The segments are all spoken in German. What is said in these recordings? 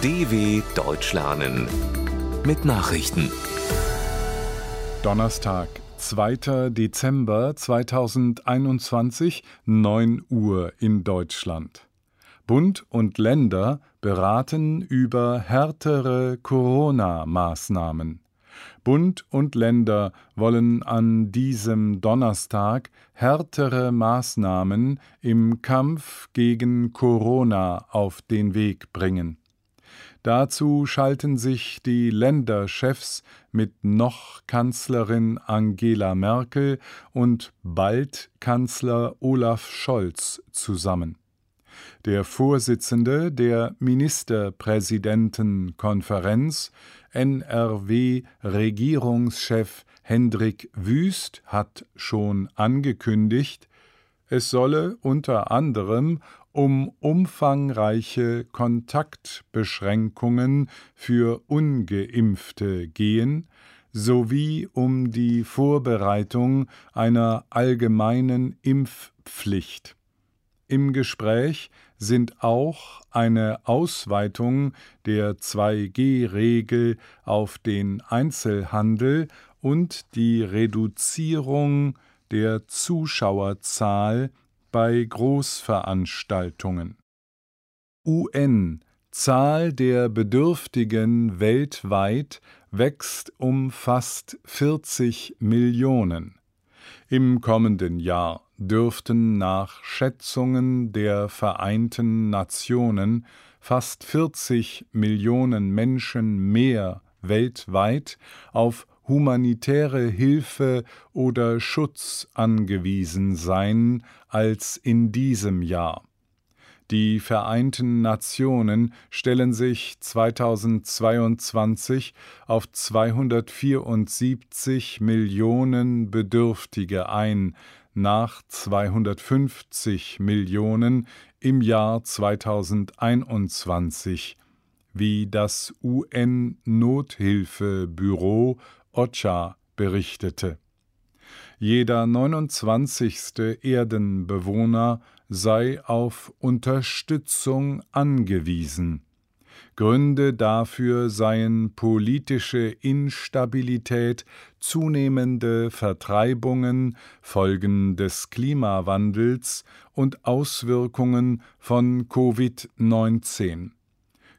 DW Deutsch lernen mit Nachrichten. Donnerstag, 2. Dezember 2021, 9 Uhr in Deutschland. Bund und Länder beraten über härtere Corona-Maßnahmen. Bund und Länder wollen an diesem Donnerstag härtere Maßnahmen im Kampf gegen Corona auf den Weg bringen. Dazu schalten sich die Länderchefs mit noch Kanzlerin Angela Merkel und bald Kanzler Olaf Scholz zusammen. Der Vorsitzende der Ministerpräsidentenkonferenz, NRW-Regierungschef Hendrik Wüst, hat schon angekündigt, es solle unter anderem um umfangreiche Kontaktbeschränkungen für ungeimpfte gehen, sowie um die Vorbereitung einer allgemeinen Impfpflicht. Im Gespräch sind auch eine Ausweitung der 2G-Regel auf den Einzelhandel und die Reduzierung der Zuschauerzahl bei Großveranstaltungen. UN Zahl der Bedürftigen weltweit wächst um fast 40 Millionen. Im kommenden Jahr dürften nach Schätzungen der Vereinten Nationen fast 40 Millionen Menschen mehr weltweit auf humanitäre Hilfe oder Schutz angewiesen sein als in diesem Jahr. Die Vereinten Nationen stellen sich 2022 auf 274 Millionen Bedürftige ein, nach 250 Millionen im Jahr 2021, wie das UN-Nothilfebüro OCHA berichtete. Jeder 29. Erdenbewohner sei auf Unterstützung angewiesen. Gründe dafür seien politische Instabilität, zunehmende Vertreibungen, Folgen des Klimawandels und Auswirkungen von Covid-19.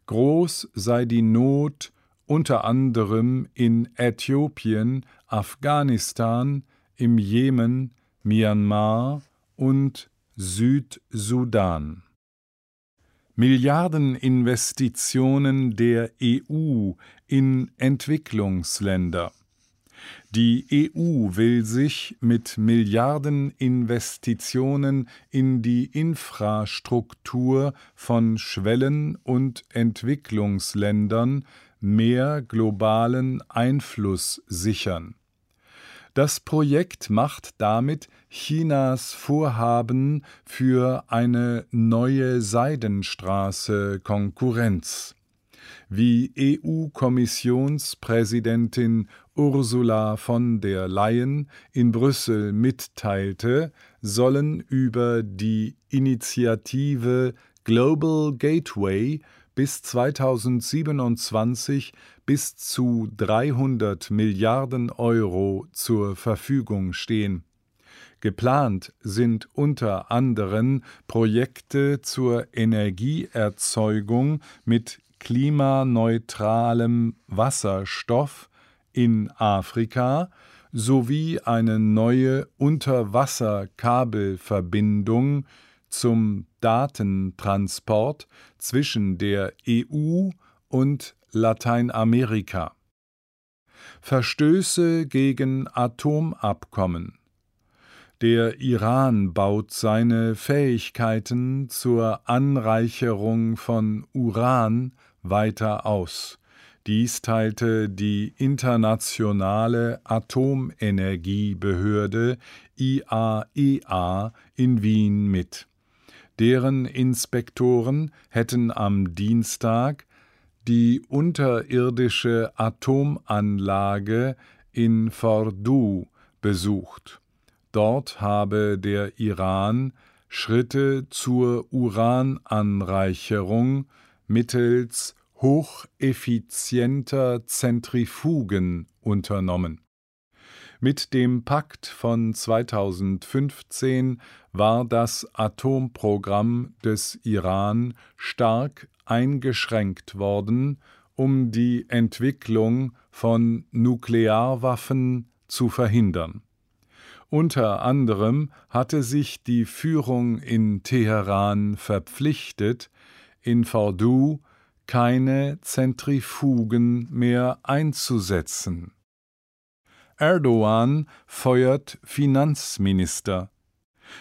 Groß sei die Not unter anderem in Äthiopien, Afghanistan, im Jemen, Myanmar und Südsudan. Milliardeninvestitionen der EU in Entwicklungsländer. Die EU will sich mit Milliardeninvestitionen in die Infrastruktur von Schwellen- und Entwicklungsländern mehr globalen Einfluss sichern. Das Projekt macht damit Chinas Vorhaben für eine neue Seidenstraße Konkurrenz. Wie EU-Kommissionspräsidentin Ursula von der Leyen in Brüssel mitteilte, sollen über die Initiative Global Gateway bis 2027 bis zu 300 Milliarden Euro zur Verfügung stehen. Geplant sind unter anderem Projekte zur Energieerzeugung mit klimaneutralem Wasserstoff in Afrika sowie eine neue Unterwasserkabelverbindung zum Datentransport zwischen der EU und Lateinamerika. Verstöße gegen Atomabkommen. Der Iran baut seine Fähigkeiten zur Anreicherung von Uran weiter aus. Dies teilte die Internationale Atomenergiebehörde IAEA e in Wien mit. Deren Inspektoren hätten am Dienstag die unterirdische Atomanlage in Fordow besucht. Dort habe der Iran Schritte zur Urananreicherung mittels hocheffizienter Zentrifugen unternommen. Mit dem Pakt von 2015 war das Atomprogramm des Iran stark eingeschränkt worden, um die Entwicklung von Nuklearwaffen zu verhindern. Unter anderem hatte sich die Führung in Teheran verpflichtet, in Fordow keine Zentrifugen mehr einzusetzen. Erdogan feuert Finanzminister.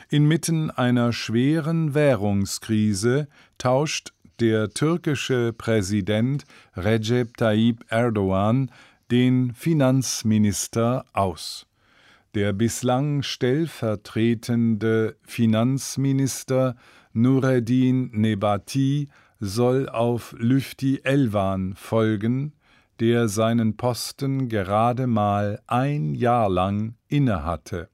Inmitten einer schweren Währungskrise tauscht der türkische Präsident Recep Tayyip Erdogan den Finanzminister aus. Der bislang stellvertretende Finanzminister Nureddin Nebati soll auf Lüfti Elvan folgen, der seinen Posten gerade mal ein Jahr lang innehatte.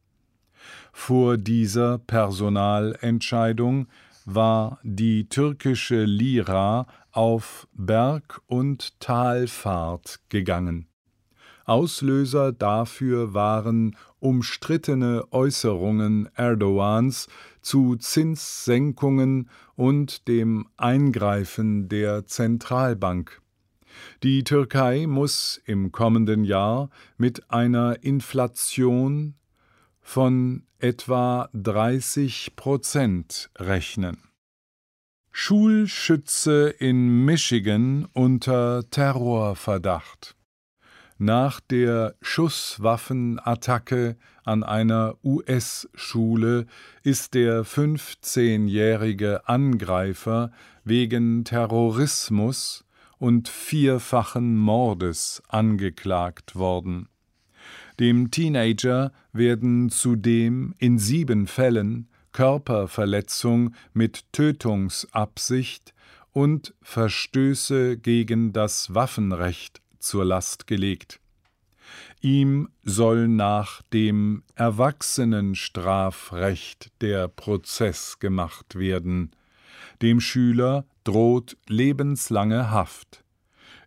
Vor dieser Personalentscheidung war die türkische Lira auf Berg- und Talfahrt gegangen. Auslöser dafür waren umstrittene Äußerungen Erdogans zu Zinssenkungen und dem Eingreifen der Zentralbank. Die Türkei muss im kommenden Jahr mit einer Inflation von etwa 30 Prozent rechnen. Schulschütze in Michigan unter Terrorverdacht. Nach der Schusswaffenattacke an einer US-Schule ist der 15-jährige Angreifer wegen Terrorismus und vierfachen Mordes angeklagt worden. Dem Teenager werden zudem in sieben Fällen Körperverletzung mit Tötungsabsicht und Verstöße gegen das Waffenrecht zur Last gelegt. Ihm soll nach dem Erwachsenenstrafrecht der Prozess gemacht werden. Dem Schüler droht lebenslange Haft.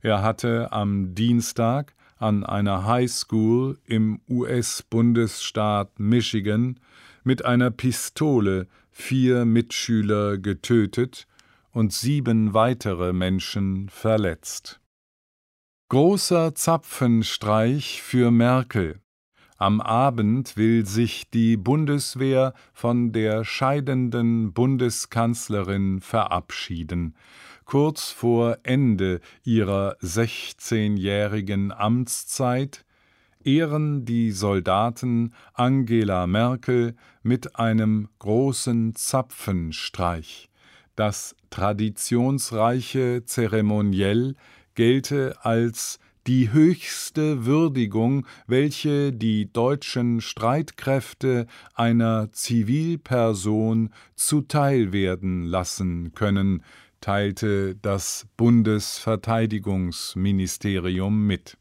Er hatte am Dienstag an einer High School im US-Bundesstaat Michigan mit einer Pistole vier Mitschüler getötet und sieben weitere Menschen verletzt. Großer Zapfenstreich für Merkel. Am Abend will sich die Bundeswehr von der scheidenden Bundeskanzlerin verabschieden. Kurz vor Ende ihrer 16-jährigen Amtszeit ehren die Soldaten Angela Merkel mit einem großen Zapfenstreich. Das traditionsreiche Zeremoniell gelte als die höchste Würdigung, welche die deutschen Streitkräfte einer Zivilperson zuteilwerden lassen können, teilte das Bundesverteidigungsministerium mit.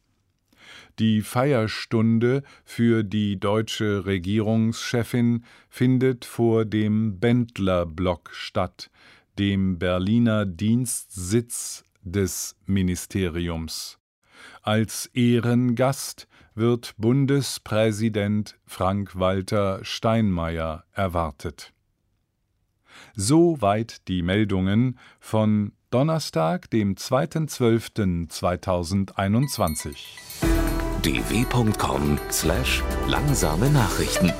Die Feierstunde für die deutsche Regierungschefin findet vor dem Bendlerblock statt, dem Berliner Dienstsitz des Ministeriums. Als Ehrengast wird Bundespräsident Frank-Walter Steinmeier erwartet. Soweit die Meldungen von Donnerstag, dem 2.12.2021. dw.com/langsame Nachrichten